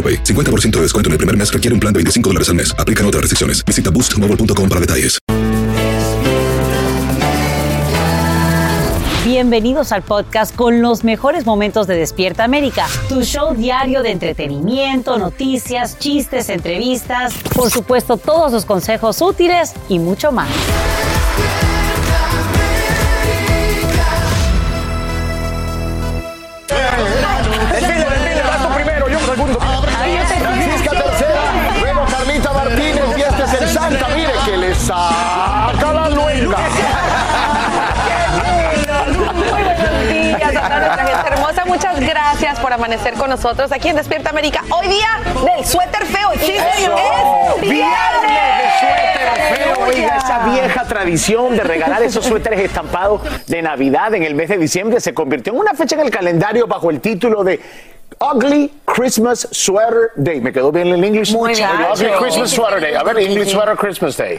AroPay. 50% de descuento en el primer mes requiere un plan de 25 dólares al mes. Aplican otras restricciones. Visita boostmobile.com para detalles. Bienvenidos al podcast con los mejores momentos de Despierta América, tu show diario de entretenimiento, noticias, chistes, entrevistas, por supuesto todos los consejos útiles y mucho más. Muchas gracias por amanecer con nosotros aquí en Despierta América. Hoy día del suéter feo. Sí, es Viernes de suéter feo, oiga, esa vieja tradición de regalar esos suéteres estampados de Navidad en el mes de diciembre se convirtió en una fecha en el calendario bajo el título de Ugly Christmas Sweater Day. ¿Me quedó bien el English? Muy bien. Ugly Christmas Sweater Day. A ver, English Sweater Christmas Day.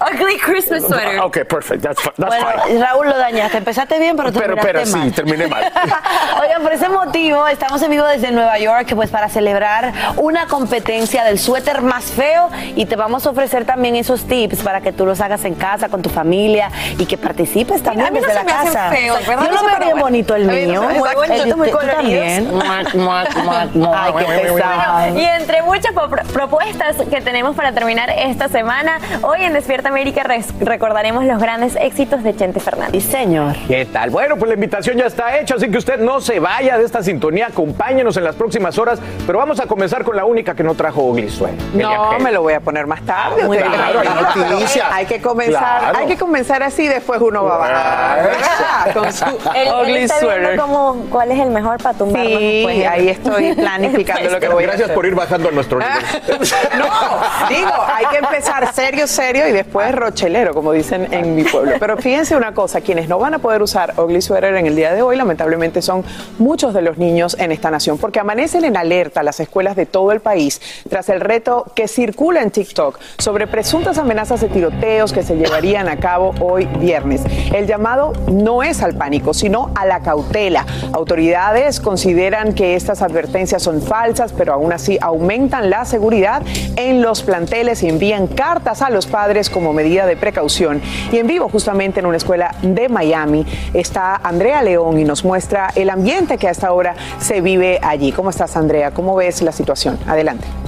Ugly Christmas sweater. Ok, perfect. That's, that's Bueno, fine. Raúl lo dañaste. Empezaste bien, pero Pero, terminaste pero sí, mal. terminé mal. Oigan, por ese motivo estamos en vivo desde Nueva York, pues para celebrar una competencia del suéter más feo y te vamos a ofrecer también esos tips para que tú los hagas en casa con tu familia y que participes también a mí no desde se la me casa. feos, ¿verdad? Yo lo veo pero bien bueno. bonito el A no mío. El muy usted coloridos. también. Ay, qué pesado. Y entre muchas propuestas que tenemos para terminar esta semana, hoy en Despierta América recordaremos los grandes éxitos de Chente Sí, Fernández. señor. ¿Qué tal? Bueno, pues la invitación ya está hecha, así que usted no se vaya de esta sintonía, acompáñenos en las próximas horas, pero vamos a comenzar con la única que no trajo Oglisuel. No, me lo voy a poner más tarde. Muy bien. Claro, hay noticias. Hay que comenzar, Claro. hay que comenzar así, después uno va a bajar. Con su Él, él ugly está viendo sweater. cómo- cuál es el mejor para tumbarnos Sí, después. ahí estoy planificando lo que voy a Gracias hacer. por ir bajando a nuestro nivel. No, digo, hay que empezar serio, serio y después rochelero, como dicen en mi pueblo. Pero fíjense una cosa, quienes no van a poder usar ugly sweater en el día de hoy, lamentablemente son muchos de los niños en esta nación, porque amanecen en alerta las escuelas de todo el país tras el reto que circula en TikTok sobre presuntas amenazas de tiroteos que se llevarían a cabo hoy viernes. El llamado no es al pánico, sino a la cautela. Autoridades consideran que estas advertencias son falsas, pero aún así aumentan la seguridad en los planteles y envían cartas a los padres como medida de precaución. Y en vivo, justamente en una escuela de Miami, está Andrea León y nos muestra el ambiente que a esta hora se vive allí. ¿Cómo estás, Andrea? ¿Cómo ves la situación? Adelante.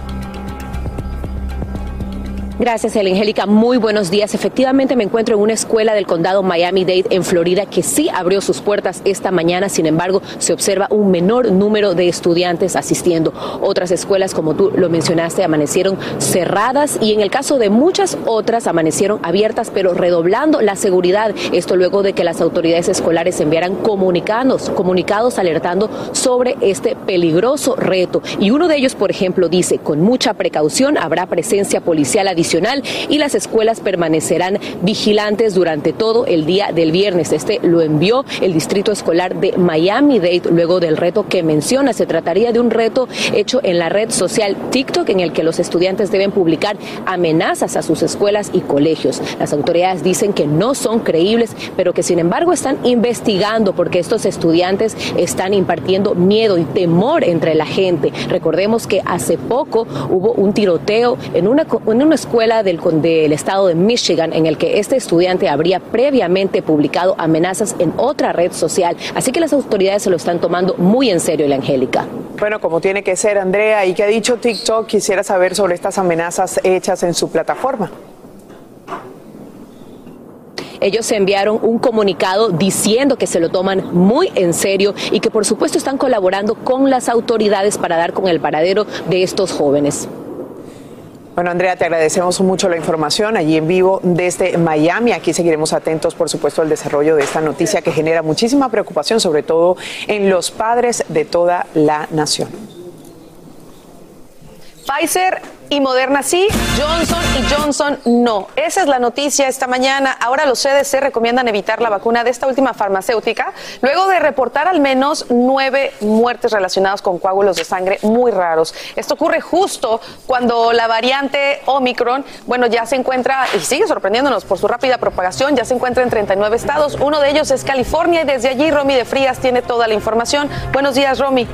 Gracias, Angélica. Muy buenos días. Efectivamente, me encuentro en una escuela del condado Miami-Dade en Florida que sí abrió sus puertas esta mañana. Sin embargo, se observa un menor número de estudiantes asistiendo. Otras escuelas, como tú lo mencionaste, amanecieron cerradas y en el caso de muchas otras amanecieron abiertas, pero redoblando la seguridad. Esto luego de que las autoridades escolares enviaran comunicados, comunicados alertando sobre este peligroso reto. Y uno de ellos, por ejemplo, dice, con mucha precaución habrá presencia policial adicional y las escuelas permanecerán vigilantes durante todo el día del viernes. Este lo envió el Distrito Escolar de Miami-Dade luego del reto que menciona. Se trataría de un reto hecho en la red social TikTok en el que los estudiantes deben publicar amenazas a sus escuelas y colegios. Las autoridades dicen que no son creíbles, pero que sin embargo están investigando porque estos estudiantes están impartiendo miedo y temor entre la gente. Recordemos que hace poco hubo un tiroteo en una, en una escuela del, con- del estado de Michigan en el que este estudiante habría previamente publicado amenazas en otra red social. Así que las autoridades se lo están tomando muy en serio, la Angélica. Bueno, como tiene que ser, Andrea, ¿y qué ha dicho TikTok? Quisiera saber sobre estas amenazas hechas en su plataforma. Ellos enviaron un comunicado diciendo que se lo toman muy en serio y que por supuesto están colaborando con las autoridades para dar con el paradero de estos jóvenes. Bueno, Andrea, te agradecemos mucho la información allí en vivo desde Miami. Aquí seguiremos atentos, por supuesto, al desarrollo de esta noticia que genera muchísima preocupación, sobre todo en los padres de toda la nación. Pfizer y Moderna sí, Johnson y Johnson no. Esa es la noticia esta mañana. Ahora los CDC recomiendan evitar la vacuna de esta última farmacéutica luego de reportar al menos nueve muertes relacionadas con coágulos de sangre muy raros. Esto ocurre justo cuando la variante Omicron, bueno, ya se encuentra y sigue sorprendiéndonos por su rápida propagación, ya se encuentra en 39 estados. Uno de ellos es California y desde allí Romy de Frías tiene toda la información. Buenos días, Romy.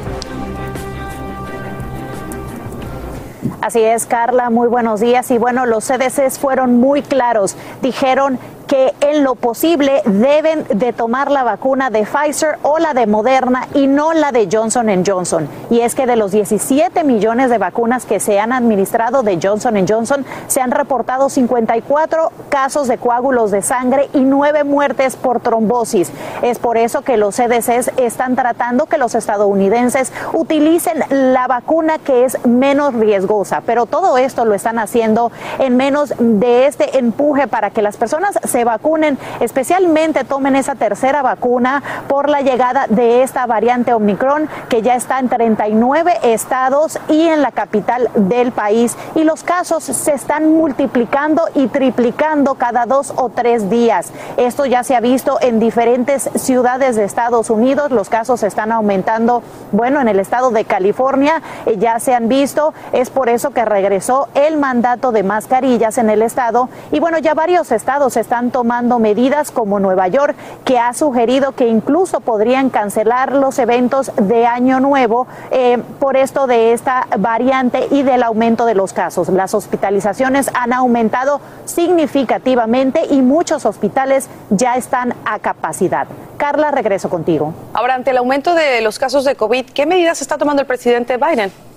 Así es, Carla, muy buenos días. Y bueno, los CDCs fueron muy claros. Dijeron que en lo posible deben de tomar la vacuna de Pfizer o la de Moderna y no la de Johnson Johnson. Y es que de los 17 millones de vacunas que se han administrado de Johnson Johnson, se han reportado 54 casos de coágulos de sangre y 9 muertes por trombosis. Es por eso que los CDCs están tratando que los estadounidenses utilicen la vacuna que es menos riesgosa. Pero todo esto lo están haciendo en menos de este empuje para que las personas se vacunen, especialmente tomen esa tercera vacuna por la llegada de esta variante Omicron que ya está en 39 estados y en la capital del país. Y los casos se están multiplicando y triplicando cada dos o tres días. Esto ya se ha visto en diferentes ciudades de Estados Unidos. Los casos están aumentando, bueno, en el estado de California eh, ya se han visto. Es por eso que regresó el mandato de mascarillas en el estado. Y bueno, ya varios estados están tomando medidas como Nueva York, que ha sugerido que incluso podrían cancelar los eventos de Año Nuevo eh, por esto de esta variante y del aumento de los casos. Las hospitalizaciones han aumentado significativamente y muchos hospitales ya están a capacidad. Carla, regreso contigo. Ahora, ante el aumento de los casos de COVID, ¿qué medidas está tomando el presidente Biden?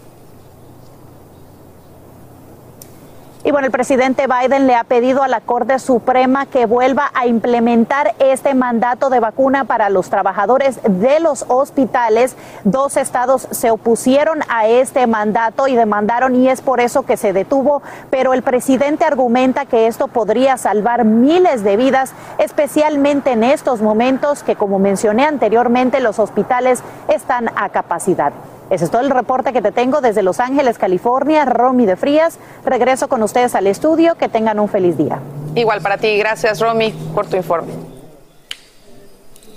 Y bueno, el presidente Biden le ha pedido a la Corte Suprema que vuelva a implementar este mandato de vacuna para los trabajadores de los hospitales. Dos estados se opusieron a este mandato y demandaron y es por eso que se detuvo, pero el presidente argumenta que esto podría salvar miles de vidas, especialmente en estos momentos que, como mencioné anteriormente, los hospitales están a capacidad. Ese es todo el reporte que te tengo desde Los Ángeles, California. Romy de Frías. Regreso con ustedes al estudio. Que tengan un feliz día. Igual para ti. Gracias, Romy, por tu informe.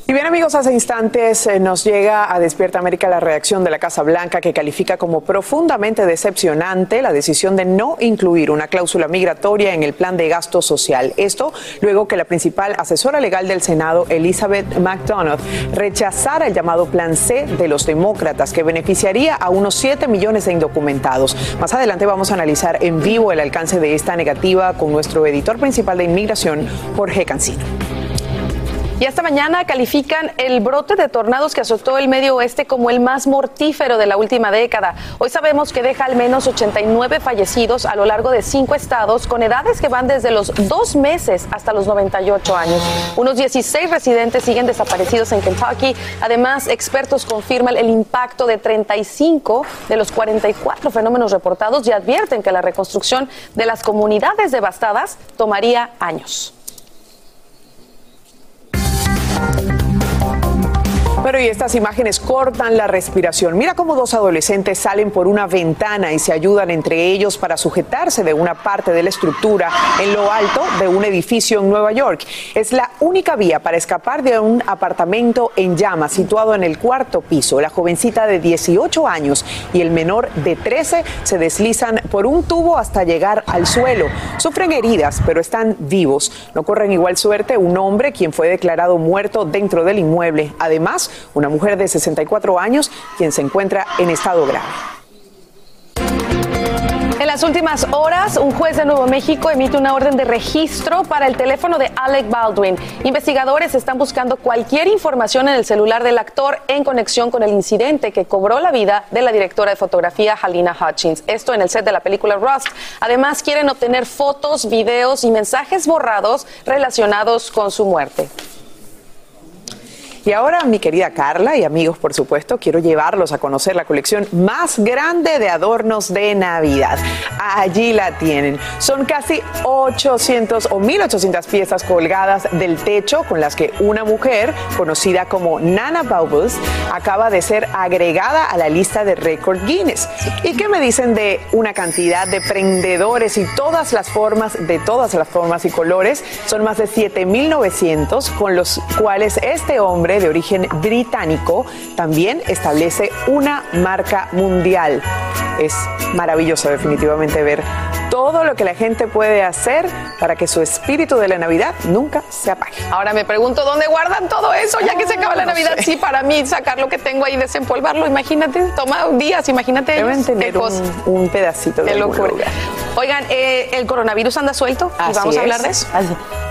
Y bien amigos, hace instantes eh, nos llega a Despierta América la reacción de la Casa Blanca que califica como profundamente decepcionante la decisión de no incluir una cláusula migratoria en el plan de gasto social. Esto luego que la principal asesora legal del Senado, Elizabeth McDonough, rechazara el llamado Plan C de los demócratas que beneficiaría a unos 7 millones de indocumentados. Más adelante vamos a analizar en vivo el alcance de esta negativa con nuestro editor principal de inmigración, Jorge Cancino. Y esta mañana califican el brote de tornados que azotó el medio oeste como el más mortífero de la última década. Hoy sabemos que deja al menos 89 fallecidos a lo largo de cinco estados con edades que van desde los dos meses hasta los 98 años. Unos 16 residentes siguen desaparecidos en Kentucky. Además, expertos confirman el impacto de 35 de los 44 fenómenos reportados y advierten que la reconstrucción de las comunidades devastadas tomaría años. Pero y estas imágenes cortan la respiración. Mira cómo dos adolescentes salen por una ventana y se ayudan entre ellos para sujetarse de una parte de la estructura en lo alto de un edificio en Nueva York. Es la única vía para escapar de un apartamento en llamas situado en el cuarto piso. La jovencita de 18 años y el menor de 13 se deslizan por un tubo hasta llegar al suelo. Sufren heridas, pero están vivos. No corren igual suerte un hombre quien fue declarado muerto dentro del inmueble. Además, una mujer de 64 años quien se encuentra en estado grave. las últimas horas, un juez de Nuevo México emite una orden de registro para el teléfono de Alec Baldwin. Investigadores están buscando cualquier información en el celular del actor en conexión con el incidente que cobró la vida de la directora de fotografía Halina Hutchins. Esto en el set de la película Rust. Además, quieren obtener fotos, videos y mensajes borrados relacionados con su muerte. Y ahora, mi querida Carla y amigos, por supuesto, quiero llevarlos a conocer la colección más grande de adornos de Navidad. Allí la tienen. Son casi 800 o 1800 piezas colgadas del techo con las que una mujer conocida como Nana Baubles acaba de ser agregada a la lista de récord Guinness. ¿Y qué me dicen de una cantidad de prendedores y todas las formas, de todas las formas y colores? Son más de 7900 con los cuales este hombre de origen británico, también establece una marca mundial. Es maravilloso definitivamente ver todo lo que la gente puede hacer para que su espíritu de la Navidad nunca se apague. Ahora me pregunto dónde guardan todo eso, ya que se acaba la Navidad. Sí, para mí sacar lo que tengo ahí, desempolvarlo, imagínate, toma días, imagínate. Deben tener un, un, pedacito de locura. Oigan, eh, el coronavirus anda suelto y vamos a hablar de eso.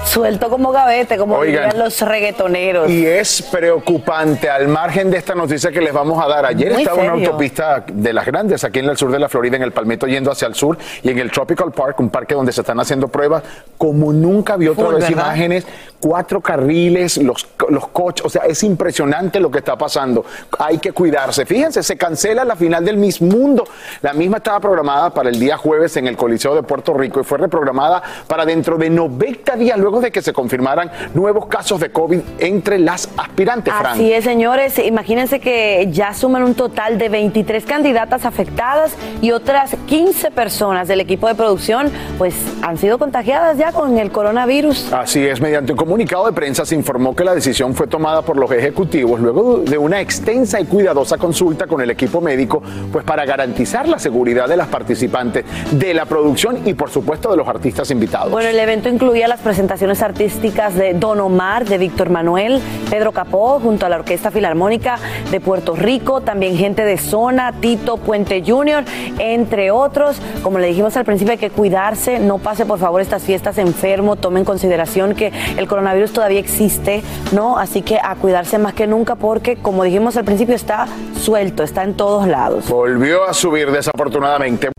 Suelto como gavete, como dirían los reggaetoneros. Y es preocupante, al margen de esta noticia que les vamos a dar. Ayer estaba una autopista de las grandes aquí en el sur de la Florida, en el Palmetto, yendo hacia el sur, y en el Tropical Park, un parque donde se están haciendo pruebas, como nunca vio otra vez imágenes, cuatro carriles, los, los coches, o sea, es impresionante lo que está pasando. Hay que cuidarse. Fíjense, se cancela la final del Miss Mundo. La misma estaba programada para el día jueves en el Coliseo de Puerto Rico y fue reprogramada para dentro de 90 días luego de que se confirmaran nuevos casos de COVID entre las aspirantes. Fran. Así es, señores. Imagínense que ya suman un total de 23 candidatas afectadas y otras 15 personas del equipo de producción pues han sido contagiadas ya con el coronavirus. Así es, mediante un comunicado de prensa se informó que la decisión fue tomada por los ejecutivos luego de una extensa y cuidadosa consulta con el equipo médico, pues para garantizar la seguridad de las participantes, de la producción y por supuesto de los artistas invitados. Bueno, el evento incluía las presentaciones artísticas de Don Omar, de Víctor Manuel, Pedro Capó, junto a la Orquesta Filarmónica de Puerto Rico, también gente de Zona, Tito Puente Jr., entre otros. Como le dijimos al principio, hay que cuidarse, no pase por favor estas fiestas enfermo, tome en consideración que el coronavirus todavía existe, ¿no? Así que a cuidarse más que nunca porque, como dijimos al principio, está suelto, está en todos lados. Volvió a subir desafortunadamente.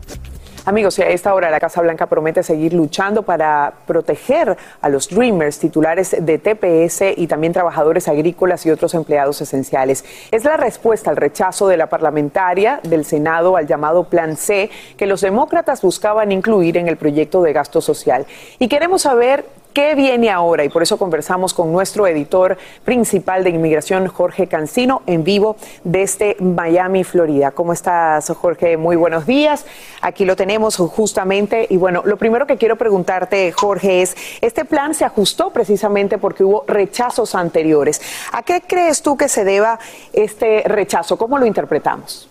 Amigos, a esta hora la Casa Blanca promete seguir luchando para proteger a los Dreamers, titulares de TPS y también trabajadores agrícolas y otros empleados esenciales. Es la respuesta al rechazo de la parlamentaria del Senado al llamado Plan C que los demócratas buscaban incluir en el proyecto de gasto social. Y queremos saber ¿Qué viene ahora? Y por eso conversamos con nuestro editor principal de inmigración, Jorge Cancino, en vivo desde Miami, Florida. ¿Cómo estás, Jorge? Muy buenos días. Aquí lo tenemos justamente. Y bueno, lo primero que quiero preguntarte, Jorge, es, este plan se ajustó precisamente porque hubo rechazos anteriores. ¿A qué crees tú que se deba este rechazo? ¿Cómo lo interpretamos?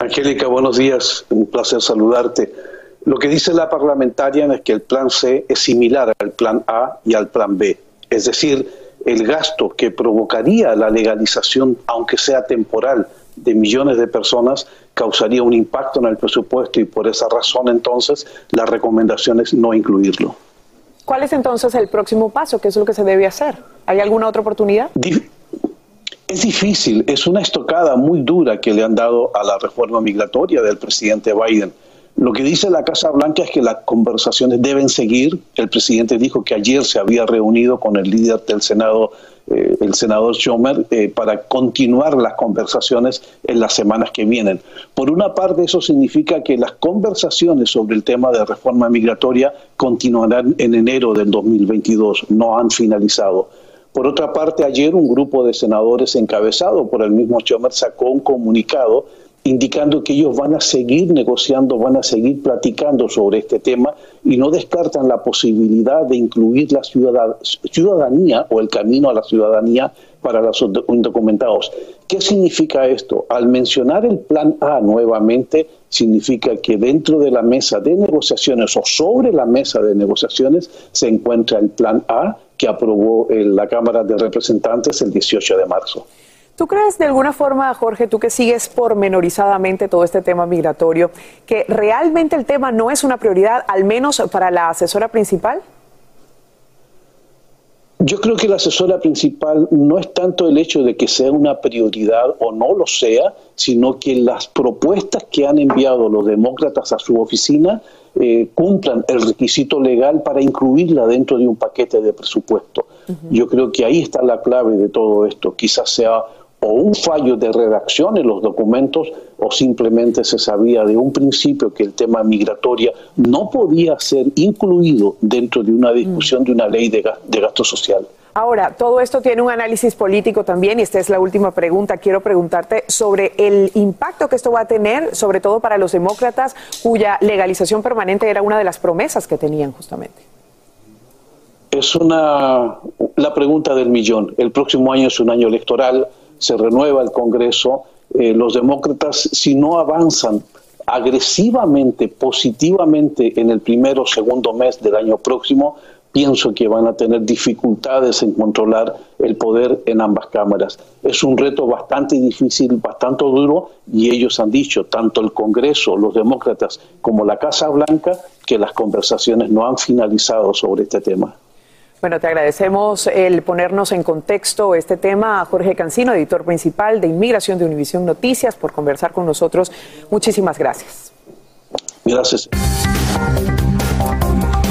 Angélica, buenos días. Un placer saludarte. Lo que dice la parlamentaria es que el plan C es similar al plan A y al plan B. Es decir, el gasto que provocaría la legalización, aunque sea temporal, de millones de personas causaría un impacto en el presupuesto y por esa razón entonces la recomendación es no incluirlo. ¿Cuál es entonces el próximo paso? ¿Qué es lo que se debe hacer? ¿Hay alguna otra oportunidad? Es difícil, es una estocada muy dura que le han dado a la reforma migratoria del presidente Biden lo que dice la Casa Blanca es que las conversaciones deben seguir. El presidente dijo que ayer se había reunido con el líder del Senado, eh, el senador Schumer, eh, para continuar las conversaciones en las semanas que vienen. Por una parte, eso significa que las conversaciones sobre el tema de reforma migratoria continuarán en enero del 2022, no han finalizado. Por otra parte, ayer un grupo de senadores encabezado por el mismo Schumer sacó un comunicado indicando que ellos van a seguir negociando, van a seguir platicando sobre este tema y no descartan la posibilidad de incluir la ciudadanía o el camino a la ciudadanía para los indocumentados. ¿Qué significa esto? Al mencionar el plan A nuevamente, significa que dentro de la mesa de negociaciones o sobre la mesa de negociaciones se encuentra el plan A que aprobó la Cámara de Representantes el 18 de marzo. ¿Tú crees de alguna forma, Jorge, tú que sigues pormenorizadamente todo este tema migratorio, que realmente el tema no es una prioridad, al menos para la asesora principal? Yo creo que la asesora principal no es tanto el hecho de que sea una prioridad o no lo sea, sino que las propuestas que han enviado los demócratas a su oficina eh, cumplan el requisito legal para incluirla dentro de un paquete de presupuesto. Yo creo que ahí está la clave de todo esto. Quizás sea o un fallo de redacción en los documentos o simplemente se sabía de un principio que el tema migratoria no podía ser incluido dentro de una discusión de una ley de, gasto social. Ahora, todo esto tiene un análisis político también y esta es la última pregunta. Quiero preguntarte sobre el impacto que esto va a tener, sobre todo para los demócratas, cuya legalización permanente era una de las promesas que tenían justamente. Es una la pregunta del millón. El próximo año es un año electoral se renueva el Congreso, eh, los demócratas, si no avanzan agresivamente, positivamente en el primero o segundo mes del año próximo, pienso que van a tener dificultades en controlar el poder en ambas cámaras. Es un reto bastante difícil, bastante duro, y ellos han dicho, tanto el Congreso, los demócratas, como la Casa Blanca, que las conversaciones no han finalizado sobre este tema. Bueno, te agradecemos el ponernos en contexto este tema a Jorge Cancino, editor principal de Inmigración de Univisión Noticias, por conversar con nosotros. Muchísimas gracias. Gracias.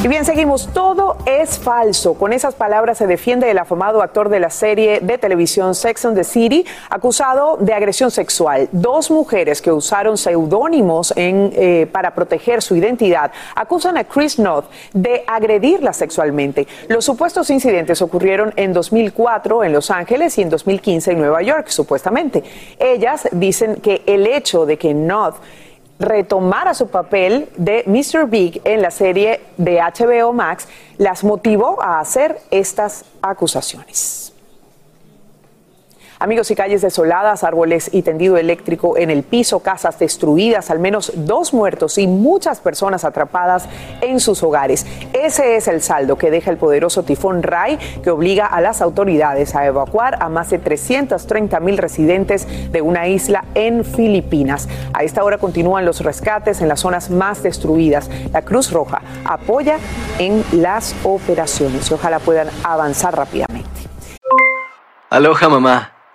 Y bien, seguimos. Todo es falso. Con esas palabras se defiende el afamado actor de la serie de televisión Sex and the City, acusado de agresión sexual. Dos mujeres que usaron seudónimos eh, para proteger su identidad acusan a Chris North de agredirla sexualmente. Los supuestos incidentes ocurrieron en 2004 en Los Ángeles y en 2015 en Nueva York, supuestamente. Ellas dicen que el hecho de que North retomara su papel de Mr. Big en la serie de HBO Max, las motivó a hacer estas acusaciones. Amigos y calles desoladas, árboles y tendido eléctrico en el piso, casas destruidas, al menos dos muertos y muchas personas atrapadas en sus hogares. Ese es el saldo que deja el poderoso tifón Rai, que obliga a las autoridades a evacuar a más de 330 mil residentes de una isla en Filipinas. A esta hora continúan los rescates en las zonas más destruidas. La Cruz Roja apoya en las operaciones y ojalá puedan avanzar rápidamente. Aloha mamá.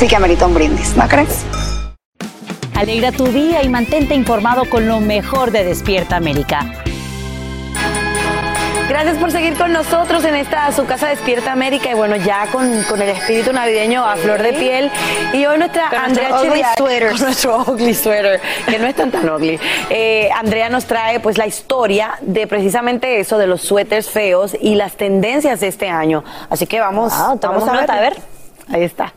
Sí que amerita un brindis, ¿no crees? Alegra tu día y mantente informado con lo mejor de Despierta América. Gracias por seguir con nosotros en esta su casa Despierta América y bueno, ya con, el espíritu navideño a flor de piel. Y hoy nuestra Andrea Sweater. Con nuestro ugly sweater, que no es tan tan ugly. Eh, Andrea nos trae pues la historia de precisamente eso, de los suéteres feos y las tendencias de este año. Así que vamos, vamos a ver. A ver. Ahí está.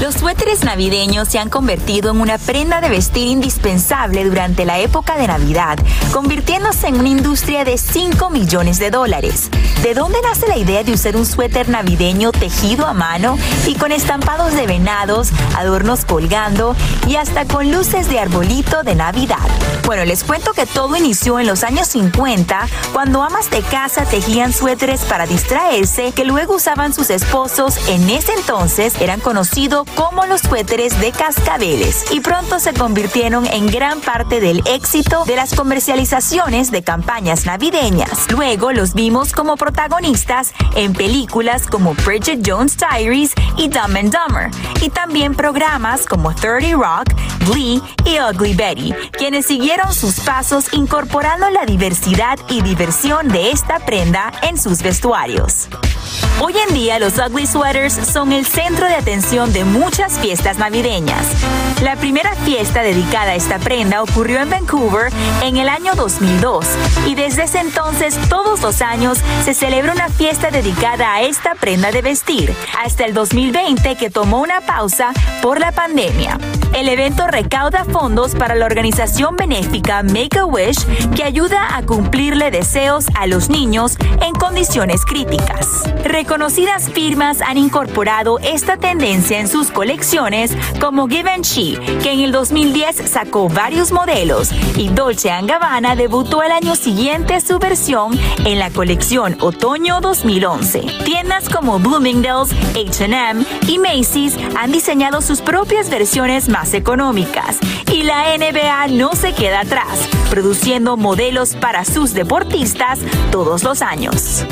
Los suéteres navideños se han convertido en una prenda de vestir indispensable durante la época de Navidad, convirtiéndose en una industria de 5 millones de dólares. ¿De dónde nace la idea de usar un suéter navideño tejido a mano y con estampados de venados, adornos colgando y hasta con luces de arbolito de Navidad? Bueno, les cuento que todo inició en los años 50, cuando amas de casa tejían suéteres para distraerse que luego usaban sus esposos. En ese entonces eran conocidos como los suéteres de cascabeles y pronto se convirtieron en gran parte del éxito de las comercializaciones de campañas navideñas. Luego los vimos como protagonistas en películas como Bridget Jones Diaries y Dumb and Dumber, y también programas como 30 Rock, Glee y Ugly Betty, quienes siguieron sus pasos incorporando la diversidad y diversión de esta prenda en sus vestuarios. Hoy en día los ugly sweaters son el centro de atención de muchas fiestas navideñas. La primera fiesta dedicada a esta prenda ocurrió en Vancouver en el año 2002 y desde ese entonces todos los años se celebra una fiesta dedicada a esta prenda de vestir, hasta el 2020 que tomó una pausa por la pandemia. El evento recauda fondos para la organización benéfica Make a Wish que ayuda a cumplirle deseos a los niños en condiciones críticas. Reconocidas firmas han incorporado esta tendencia en sus colecciones como Givenchy, que en el 2010 sacó varios modelos, y Dolce Gabbana debutó el año siguiente su versión en la colección Otoño 2011. Tiendas como Bloomingdale's, H&M y Macy's han diseñado sus propias versiones más económicas y la NBA no se queda atrás, produciendo modelos para sus deportistas todos los años.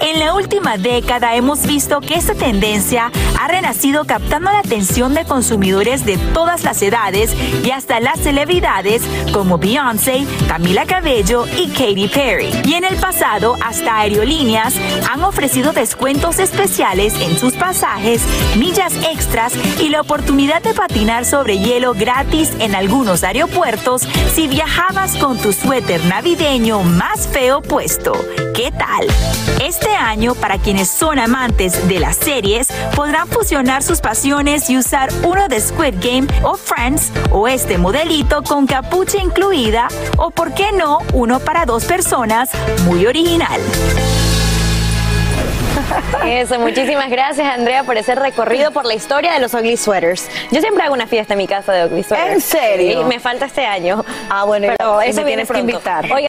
En la última década hemos visto que esta tendencia ha renacido captando la atención de consumidores de todas las edades y hasta las celebridades como Beyoncé, Camila Cabello y Katy Perry. Y en el pasado, hasta aerolíneas han ofrecido descuentos especiales en sus pasajes, millas extras y la oportunidad de patinar sobre hielo gratis en algunos aeropuertos si viajabas con tu suéter navideño más feo puesto. ¿Qué tal? Este año, para quienes son amantes de las series, podrán fusionar sus pasiones y usar uno de Squid Game o Friends o este modelito con capucha incluida o, por qué no, uno para dos personas muy original. Eso, muchísimas gracias Andrea por ese recorrido por la historia de los ugly sweaters. Yo siempre hago una fiesta en mi casa de ugly sweaters. ¿En serio? Sí, me falta este año. Ah, bueno, pero eso me viene tienes que pronto. invitar. Oiga,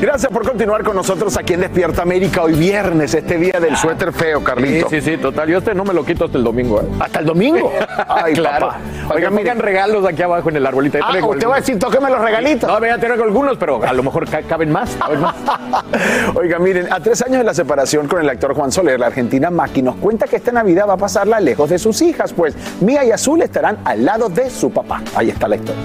Gracias por continuar con nosotros aquí en Despierta América hoy viernes, este día del suéter feo, Carlito. Sí, sí, sí, total. Yo este no me lo quito hasta el domingo. ¿eh? ¿Hasta el domingo? Ay, claro. papá. Oigan, Oigan, miren regalos aquí abajo en el arbolito. Ah, usted va a decir, tóqueme los regalitos. No, ya traigo algunos, pero a lo mejor ca- caben más. caben más. Oiga, miren, a tres años de la separación con el actor Juan Soler, la argentina Maki nos cuenta que esta Navidad va a pasarla lejos de sus hijas, pues Mía y Azul estarán al lado de su papá. Ahí está la historia.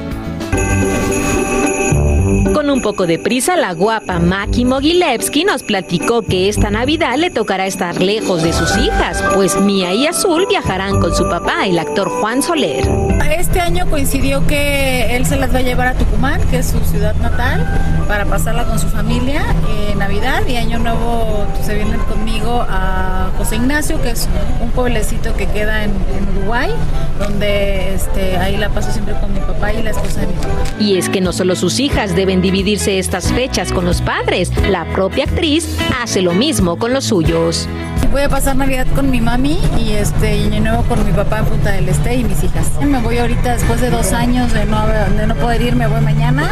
Con un poco de prisa, la guapa Maki Mogilevsky nos platicó que esta Navidad le tocará estar lejos de sus hijas, pues Mía y Azul viajarán con su papá, el actor Juan Soler. Este año coincidió que él se las va a llevar a Tucumán, que es su ciudad natal, para pasarla con su familia en Navidad y Año Nuevo se vienen conmigo a José Ignacio, que es un pueblecito que queda en, en Uruguay, donde este, ahí la paso siempre con mi papá y la esposa de mi papá. Y es que no solo sus hijas deben dividirse estas fechas con los padres, la propia actriz hace lo mismo con los suyos. Voy a pasar Navidad con mi mami y este y Año Nuevo con mi papá en Punta del Este y mis hijas. Me voy ahorita después de dos años de no, de no poder ir, me voy mañana.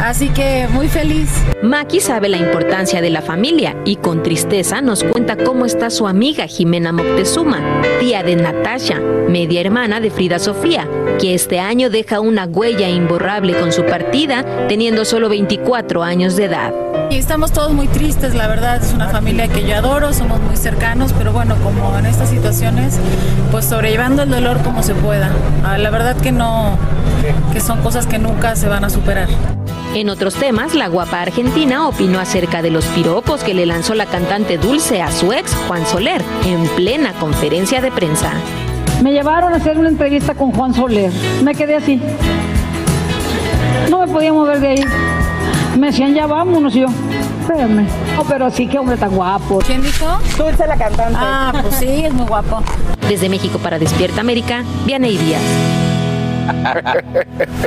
Así que muy feliz. Maki sabe la importancia de la familia y con tristeza nos cuenta cómo está su amiga Jimena Moctezuma, tía de Natasha, media hermana de Frida Sofía, que este año deja una huella imborrable con su partida, teniendo solo 24 años de edad. Y estamos todos muy tristes, la verdad, es una familia que yo adoro, somos muy cercanos, pero bueno, como en estas situaciones, pues sobrellevando el dolor como se pueda. Ah, La verdad que no, que son cosas que nunca se van a superar. En otros temas, la guapa argentina opinó acerca de los piropos que le lanzó la cantante Dulce a su ex, Juan Soler, en plena conferencia de prensa. Me llevaron a hacer una entrevista con Juan Soler. Me quedé así. No me podía mover de ahí. Me decían, ya vámonos y yo. espérame. No, pero sí, qué hombre tan guapo. ¿Quién dijo? Dulce la cantante. Ah, pues sí, es muy guapo. Desde México para Despierta América, Vianey Díaz.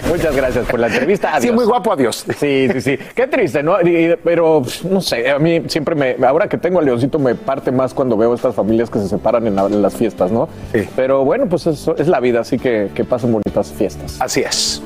Muchas gracias por la entrevista. Sí, Adiós. muy guapo, adiós. Sí, sí, sí. Qué triste, ¿no? Y- pero no sé, a mí siempre me. Ahora que tengo a Leoncito, me parte más cuando veo estas familias que se separan en, la- en las fiestas, ¿no? Sí. Pero bueno, pues eso es la vida, así que que pasen bonitas fiestas. Así es.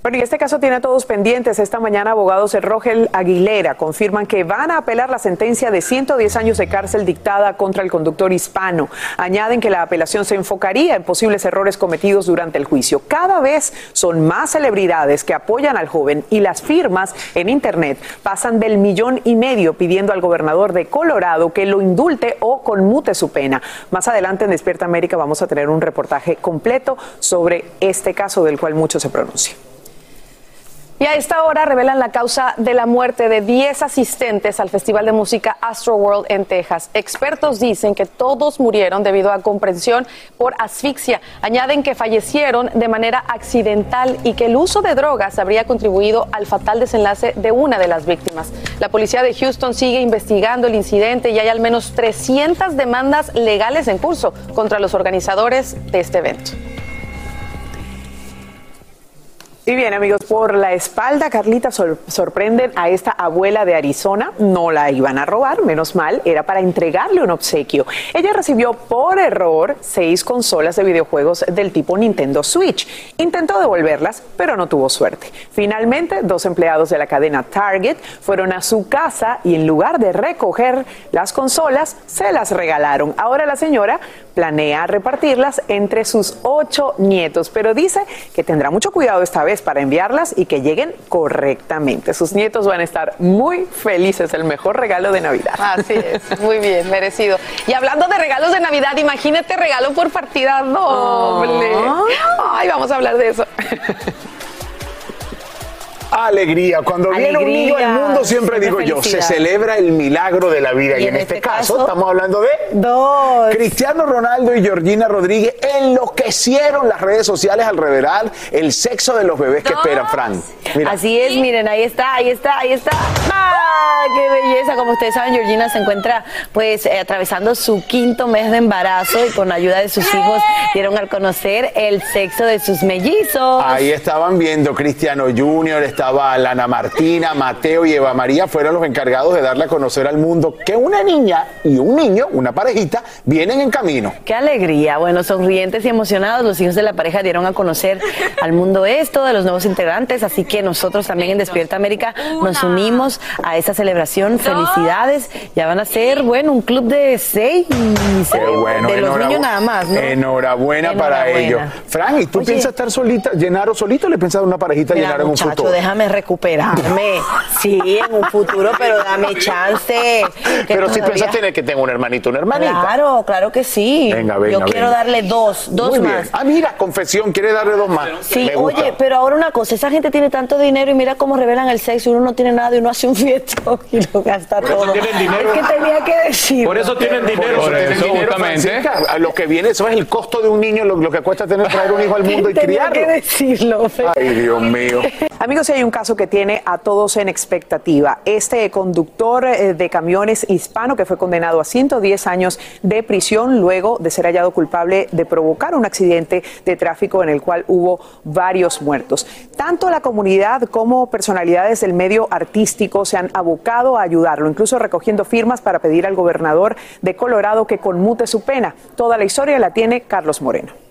Bueno, y este caso tiene a todos pendientes. Esta mañana abogados de Rogel Aguilera confirman que van a apelar la sentencia de 110 años de cárcel dictada contra el conductor hispano. Añaden que la apelación se enfocaría en posibles errores cometidos durante el juicio. Cada vez son más celebridades que apoyan al joven y las firmas en Internet pasan del millón y medio pidiendo al gobernador de Colorado que lo indulte o conmute su pena. Más adelante en Despierta América vamos a tener un reportaje completo sobre este caso del cual mucho se pronuncia. Y a esta hora revelan la causa de la muerte de 10 asistentes al Festival de Música Astroworld en Texas. Expertos dicen que todos murieron debido a comprensión por asfixia. Añaden que fallecieron de manera accidental y que el uso de drogas habría contribuido al fatal desenlace de una de las víctimas. La policía de Houston sigue investigando el incidente y hay al menos 300 demandas legales en curso contra los organizadores de este evento. Y bien, amigos, por la espalda, Carlita sor- sorprenden a esta abuela de Arizona. No la iban a robar, menos mal, era para entregarle un obsequio. Ella recibió por error seis consolas de videojuegos del tipo Nintendo Switch. Intentó devolverlas, pero no tuvo suerte. Finalmente, dos empleados de la cadena Target fueron a su casa y en lugar de recoger las consolas, se las regalaron. Ahora la señora planea repartirlas entre sus ocho nietos, pero dice que tendrá mucho cuidado esta vez para enviarlas y que lleguen correctamente. Sus nietos van a estar muy felices, el mejor regalo de Navidad. Así es, muy bien, merecido. Y hablando de regalos de Navidad, imagínate regalo por partida doble. Ay, vamos a hablar de eso. Alegría. Cuando viene un niño al mundo, siempre siempre digo yo, se celebra el milagro de la vida. Y, en este, caso, estamos hablando de dos. Cristiano Ronaldo y Georgina Rodríguez enloquecieron las redes sociales al revelar el sexo de los bebés que esperan, Fran. Mira. Así es, miren, ahí está, ahí está, ahí está. ¡Ah! ¡Qué belleza! Como ustedes saben, Georgina se encuentra pues eh, atravesando su quinto mes de embarazo y con la ayuda de sus hijos dieron al conocer el sexo de sus mellizos. Ahí estaban viendo Cristiano Junior, estaba Lana Martina, Mateo y Eva María, fueron los encargados de darle a conocer al mundo que una niña y un niño, una parejita, vienen en camino. Qué alegría. Bueno, sonrientes y emocionados, los hijos de la pareja dieron a conocer al mundo esto de los nuevos integrantes, así que nosotros también en Despierta América nos unimos a esa celebración. Felicidades. Ya van a ser, bueno, un club de seis. Qué bueno, de los niños nada más, ¿no? Enhorabuena, para ellos. Fran, ¿y tú Oye. piensas estar solita, llenar o solito? ¿Le piensas una parejita Mira, llenar en un futuro? Déjame recuperarme. Sí, en un futuro, pero dame chance. que Pero si todavía- piensas tener que tener un hermanito, una hermanita. Claro, claro que sí. Venga, venga, Yo quiero venga. darle dos, dos Muy bien. más. Ah, mira, confesión, quiere darle dos más. Sí, Me gusta. oye, pero ahora una cosa, esa gente tiene tanto dinero y mira cómo revelan el sexo y uno no tiene nada y uno hace un fiestón y lo gasta Por eso todo. tienen dinero. Es que tenía que decir. Por eso tienen dinero. Por eso, tienen dinero, justamente. Francisca. A lo que viene, eso es el costo de un niño, lo, lo que cuesta tener traer un hijo al mundo y Tenía criarlo. que decirlo. Ay, Dios mío. Amigos, hay un caso que tiene a todos en expectativa. Este conductor eh, de camiones hispano que fue condenado a 110 años de prisión luego de ser hallado culpable de provocar un accidente de tráfico en el cual hubo varios muertos. Tanto la comunidad como personalidades del medio artístico se han abocado a ayudarlo, incluso recogiendo firmas para pedir al gobernador de Colorado que conmute su pena. Toda la historia la tiene Carlos Moreno.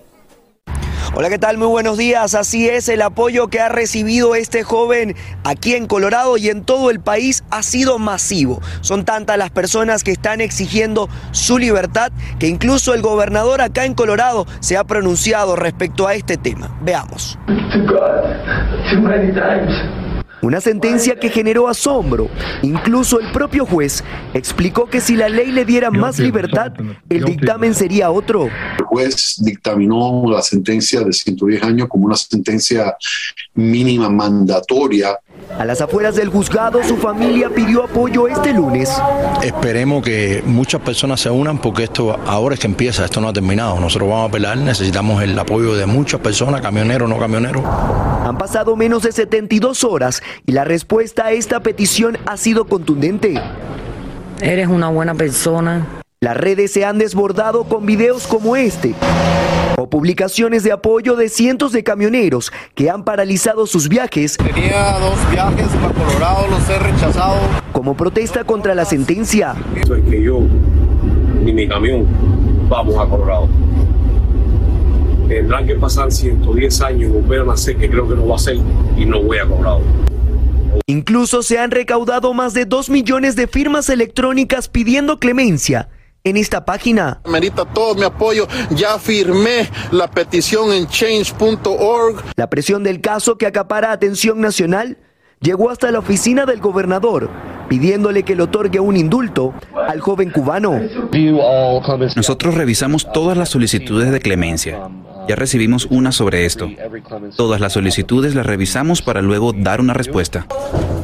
Hola, ¿qué tal? Muy buenos días. Así es, el apoyo que ha recibido este joven aquí en Colorado y en todo el país ha sido masivo. Son tantas las personas que están exigiendo su libertad que incluso el gobernador acá en Colorado se ha pronunciado respecto a este tema. Veamos. Una sentencia que generó asombro. Incluso el propio juez explicó que si la ley le diera más libertad, el dictamen sería otro. El juez dictaminó la sentencia de 110 años como una sentencia mínima mandatoria A las afueras del juzgado, su familia pidió apoyo este lunes. Esperemos que muchas personas se unan porque esto ahora es que empieza, esto no ha terminado. Nosotros vamos a apelar, necesitamos el apoyo de muchas personas, camioneros, no camioneros. Han pasado menos de 72 horas y la respuesta a esta petición ha sido contundente. Eres una buena persona. Las redes se han desbordado con videos como este o publicaciones de apoyo de cientos de camioneros que han paralizado sus viajes. Tenía dos viajes para Colorado, los he rechazado. Como protesta contra la sentencia. Eso es que yo ni mi camión vamos a Colorado. Tendrán que pasar 110 años, volver a nacer, que creo que no va a ser, y no voy a Colorado. Incluso se han recaudado más de 2 millones de firmas electrónicas pidiendo clemencia en esta página. Merita todo mi apoyo. Ya firmé la petición en change.org. La presión del caso que acapara atención nacional llegó hasta la oficina del gobernador, pidiéndole que le otorgue un indulto al joven cubano. Nosotros revisamos todas las solicitudes de clemencia. Ya recibimos una sobre esto. Todas las solicitudes las revisamos para luego dar una respuesta.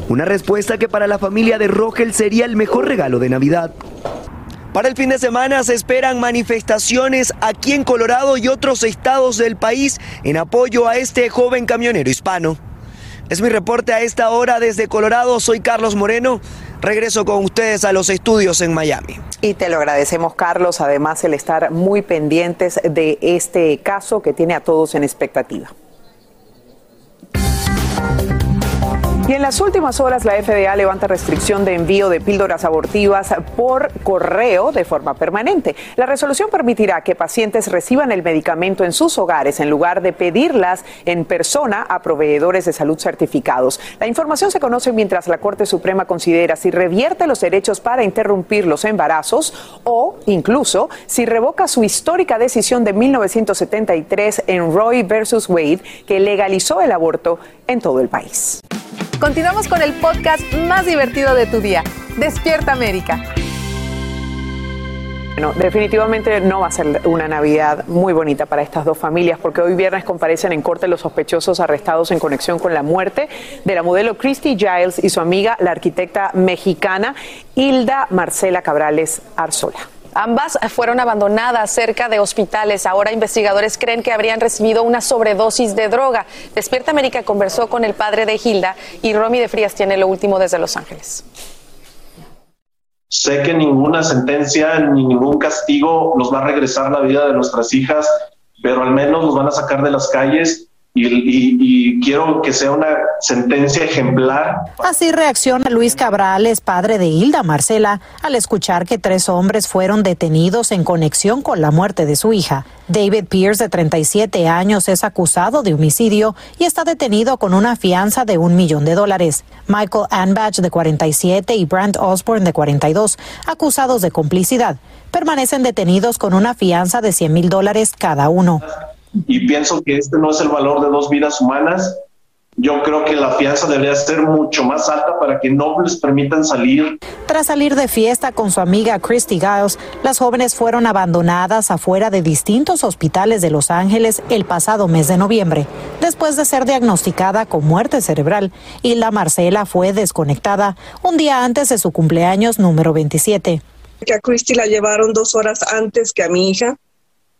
Una respuesta que para la familia de Rogel sería el mejor regalo de Navidad. Para el fin de semana se esperan manifestaciones aquí en Colorado y otros estados del país en apoyo a este joven camionero hispano. Es mi reporte a esta hora desde Colorado. Soy Carlos Moreno. Regreso con ustedes a los estudios en Miami. Y te lo agradecemos, Carlos. Además, el estar muy pendientes de este caso que tiene a todos en expectativa. Y en las últimas horas la FDA levanta restricción de envío de píldoras abortivas por correo de forma permanente. La resolución permitirá que pacientes reciban el medicamento en sus hogares en lugar de pedirlas en persona a proveedores de salud certificados. La información se conoce mientras la Corte Suprema considera si revierte los derechos para interrumpir los embarazos o incluso si revoca su histórica decisión de 1973 en Roy versus Wade que legalizó el aborto en todo el país. Continuamos con el podcast más divertido de tu día, Despierta América. Bueno, definitivamente no va a ser una Navidad muy bonita para estas dos familias porque hoy viernes comparecen en corte los sospechosos arrestados en conexión con la muerte de la modelo Christy Giles y su amiga, la arquitecta mexicana Hilda Marcela Cabrales Arzola. Ambas fueron abandonadas cerca de hospitales. Ahora investigadores creen que habrían recibido una sobredosis de droga. Despierta América conversó con el padre de Hilda y Romy de Frías tiene lo último desde Los Ángeles. Sé que ninguna sentencia ni ningún castigo nos va a regresar la vida de nuestras hijas, pero al menos nos van a sacar de las calles y, quiero que sea una sentencia ejemplar. Así reacciona Luis Cabrales, padre de Hilda Marcela, al escuchar que tres hombres fueron detenidos en conexión con la muerte de su hija. David Pierce, de 37 años, es acusado de homicidio y está detenido con una fianza de un millón de dólares. Michael Anbach, de 47, y Brant Osborne, de 42, acusados de complicidad, permanecen detenidos con una fianza de 100 mil dólares cada uno y pienso que este no es el valor de dos vidas humanas. Yo creo que la fianza debería ser mucho más alta para que no les permitan salir. Tras salir de fiesta con su amiga Christy Giles, las jóvenes fueron abandonadas afuera de distintos hospitales de Los Ángeles el pasado mes de noviembre. Después de ser diagnosticada con muerte cerebral, Hilda Marcela fue desconectada un día antes de su cumpleaños número 27. Que a Christy la llevaron dos horas antes que a mi hija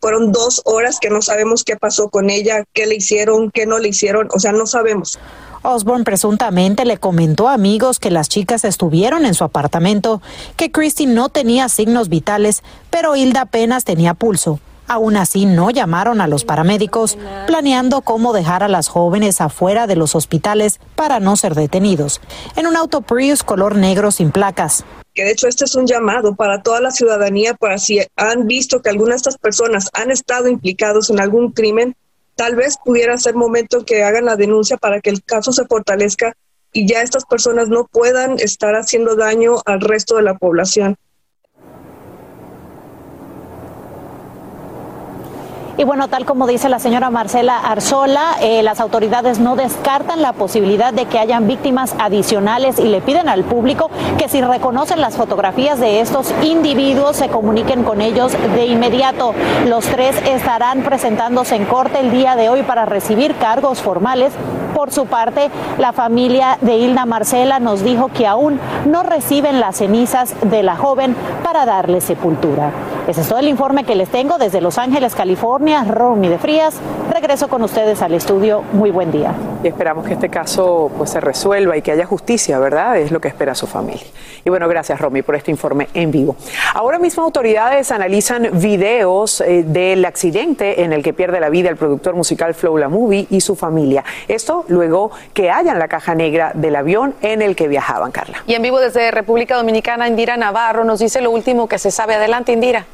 fueron dos horas que no sabemos qué pasó con ella, qué le hicieron, qué no le hicieron, o sea, no sabemos. Osborne presuntamente le comentó a amigos que las chicas estuvieron en su apartamento, que Christy no tenía signos vitales, pero Hilda apenas tenía pulso. Aún así, no llamaron a los paramédicos, planeando cómo dejar a las jóvenes afuera de los hospitales para no ser detenidos, en un auto Prius color negro sin placas que de hecho este es un llamado para toda la ciudadanía, para si han visto que alguna de estas personas han estado implicados en algún crimen, tal vez pudiera ser momento que hagan la denuncia para que el caso se fortalezca y ya estas personas no puedan estar haciendo daño al resto de la población. Y bueno, tal como dice la señora Marcela Arzola, eh, las autoridades no descartan la posibilidad de que hayan víctimas adicionales y le piden al público que si reconocen las fotografías de estos individuos se comuniquen con ellos de inmediato. Los tres estarán presentándose en corte el día de hoy para recibir cargos formales. Por su parte, la familia de Hilda Marcela nos dijo que aún no reciben las cenizas de la joven para darle sepultura. Ese es todo el informe que les tengo desde Los Ángeles, California. Romy de Frías, regreso con ustedes al estudio. Muy buen día. Y esperamos que este caso pues se resuelva y que haya justicia, ¿verdad? Es lo que espera su familia. Y bueno, gracias Romy por este informe en vivo. Ahora mismo autoridades analizan videos eh, del accidente en el que pierde la vida el productor musical Flow La Movie y su familia. Esto luego que hayan la caja negra del avión en el que viajaban, Carla. Y en vivo desde República Dominicana, Indira Navarro nos dice lo último que se sabe. Adelante, Indira.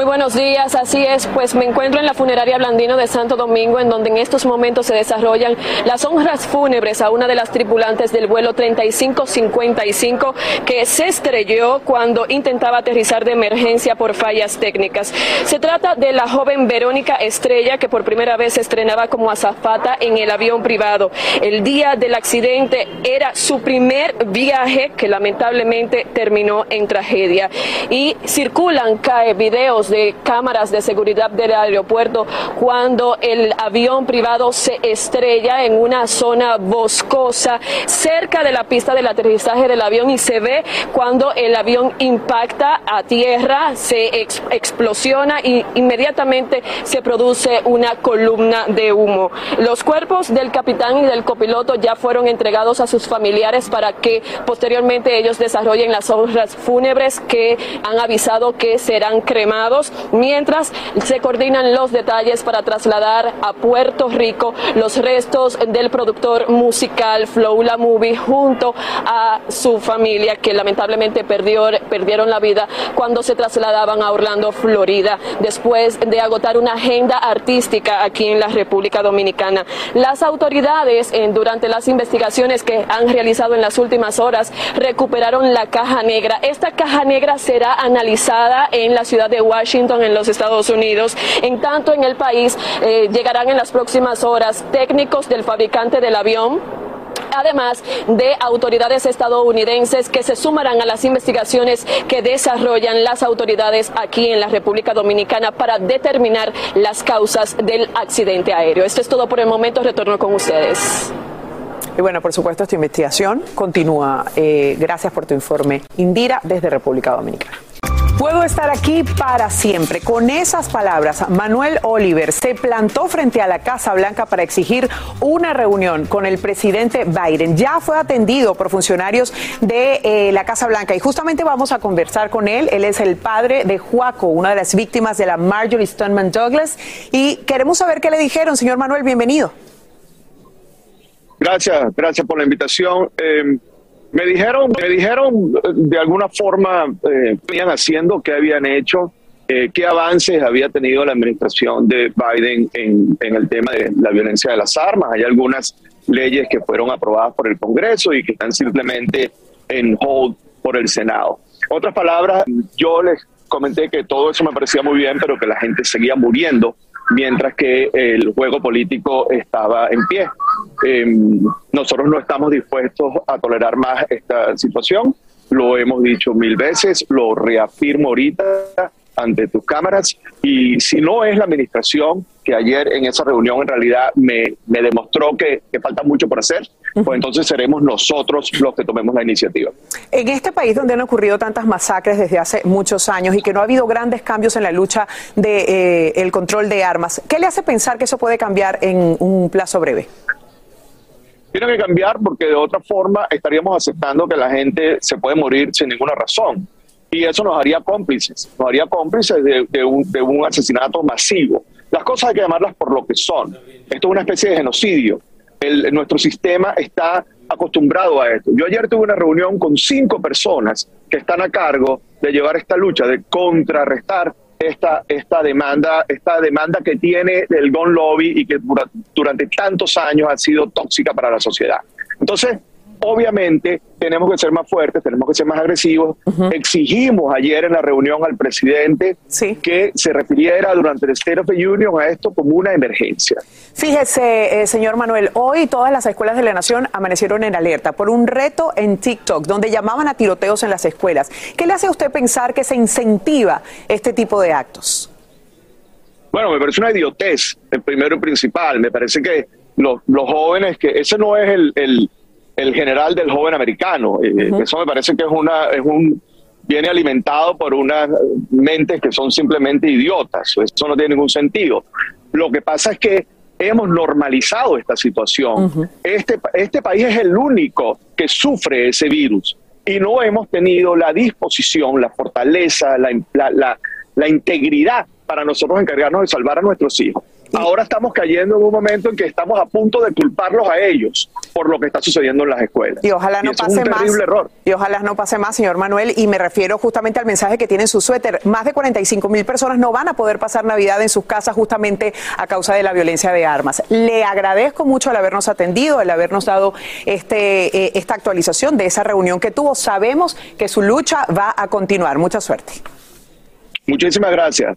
Muy buenos días, así es, pues me encuentro en la funeraria Blandino de Santo Domingo, en donde en estos momentos se desarrollan las honras fúnebres a una de las tripulantes del vuelo 3555 que se estrelló cuando intentaba aterrizar de emergencia por fallas técnicas. Se trata de la joven Verónica Estrella, que por primera vez se estrenaba como azafata en el avión privado. El día del accidente era su primer viaje que lamentablemente terminó en tragedia. Y circulan, cae videos de cámaras de seguridad del aeropuerto cuando el avión privado se estrella en una zona boscosa cerca de la pista del aterrizaje del avión y se ve cuando el avión impacta a tierra, se explosiona y inmediatamente se produce una columna de humo. Los cuerpos del capitán y del copiloto ya fueron entregados a sus familiares para que posteriormente ellos desarrollen las obras fúnebres que han avisado que serán cremados mientras se coordinan los detalles para trasladar a Puerto Rico los restos del productor musical Flow La Movie junto a su familia que lamentablemente perdió, perdieron la vida cuando se trasladaban a Orlando, Florida, después de agotar una agenda artística aquí en la República Dominicana. Las autoridades durante las investigaciones que han realizado en las últimas horas recuperaron la caja negra. Esta caja negra será analizada en la ciudad de Washington en los Estados Unidos. En tanto, en el país eh, llegarán en las próximas horas técnicos del fabricante del avión además de autoridades estadounidenses que se sumarán a las investigaciones que desarrollan las autoridades aquí en la República Dominicana para determinar las causas del accidente aéreo. Esto es todo por el momento. Retorno con ustedes. Y bueno, por supuesto, esta investigación continúa. Eh, gracias por tu informe, Indira, desde República Dominicana. Puedo estar aquí para siempre. Con esas palabras, Manuel Oliver se plantó frente a la Casa Blanca para exigir una reunión con el presidente Biden. Ya fue atendido por funcionarios de eh, la Casa Blanca y justamente vamos a conversar con él. Él es el padre de Juaco, una de las víctimas de la Marjorie Stoneman Douglas. Y queremos saber qué le dijeron. Señor Manuel, bienvenido. Gracias, gracias por la invitación. Eh, me dijeron, me dijeron de alguna forma eh, haciendo, qué habían hecho, eh, qué avances había tenido la administración de Biden en, en, el tema de la violencia de las armas. Hay algunas leyes que fueron aprobadas por el Congreso y que están simplemente en hold por el Senado. Otras palabras, yo les comenté que todo eso me parecía muy bien, pero que la gente seguía muriendo mientras que el juego político estaba en pie. Em, nosotros no estamos dispuestos a tolerar más esta situación, lo hemos dicho mil veces, lo reafirmo ahorita ante tus cámaras y si no es la administración que ayer en esa reunión en realidad me, me demostró que, que, falta mucho por hacer, pues entonces seremos nosotros los que tomemos la iniciativa. En este país donde han ocurrido tantas masacres desde hace muchos años y que no ha habido grandes cambios en la lucha de eh, el control de armas, ¿qué le hace pensar que eso puede cambiar en un plazo breve? Tiene que cambiar porque de otra forma estaríamos aceptando que la gente se puede morir sin ninguna razón y eso nos haría cómplices, nos haría cómplices de, un, asesinato masivo. Las cosas hay que llamarlas por lo que son. Esto es una especie de genocidio. nuestro sistema está acostumbrado a esto. Yo ayer tuve una reunión con cinco personas que están a cargo de llevar esta lucha, de contrarrestar esta, esta, demanda, esta demanda que tiene el gun lobby y que durante tantos años ha sido tóxica para la sociedad. Entonces, obviamente tenemos que ser más fuertes, tenemos que ser más agresivos. Exigimos ayer en la reunión al presidente que se refiriera durante el State of the Union a esto como una emergencia. Fíjese, eh, señor Manuel, hoy todas las escuelas de la nación amanecieron en alerta por un reto en TikTok donde llamaban a tiroteos en las escuelas. ¿Qué le hace a usted pensar que se incentiva este tipo de actos? Bueno, me parece una idiotez, el primero y principal. Me parece que los, los jóvenes, que ese no es el, el, el general del joven americano. Eh, Eso me parece que es una, es un, viene alimentado por unas mentes que son simplemente idiotas. Eso no tiene ningún sentido. Lo que pasa es que hemos normalizado esta situación. este, este país es el único que sufre ese virus y no hemos tenido la disposición, la fortaleza, la, la, la integridad para nosotros encargarnos de salvar a nuestros hijos. Ahora estamos cayendo en un momento en que estamos a punto de culparlos a ellos por lo que está sucediendo en las escuelas. Y ojalá no pase es un más. error. Y ojalá no pase más, señor Manuel. Y me refiero justamente al mensaje que tiene en su suéter. Más de 45 mil personas no van a poder pasar Navidad en sus casas justamente a causa de la violencia de armas. Le agradezco mucho el habernos atendido, el habernos dado este, eh, esta actualización de esa reunión que tuvo. Sabemos que su lucha va a continuar. Mucha suerte. Muchísimas gracias.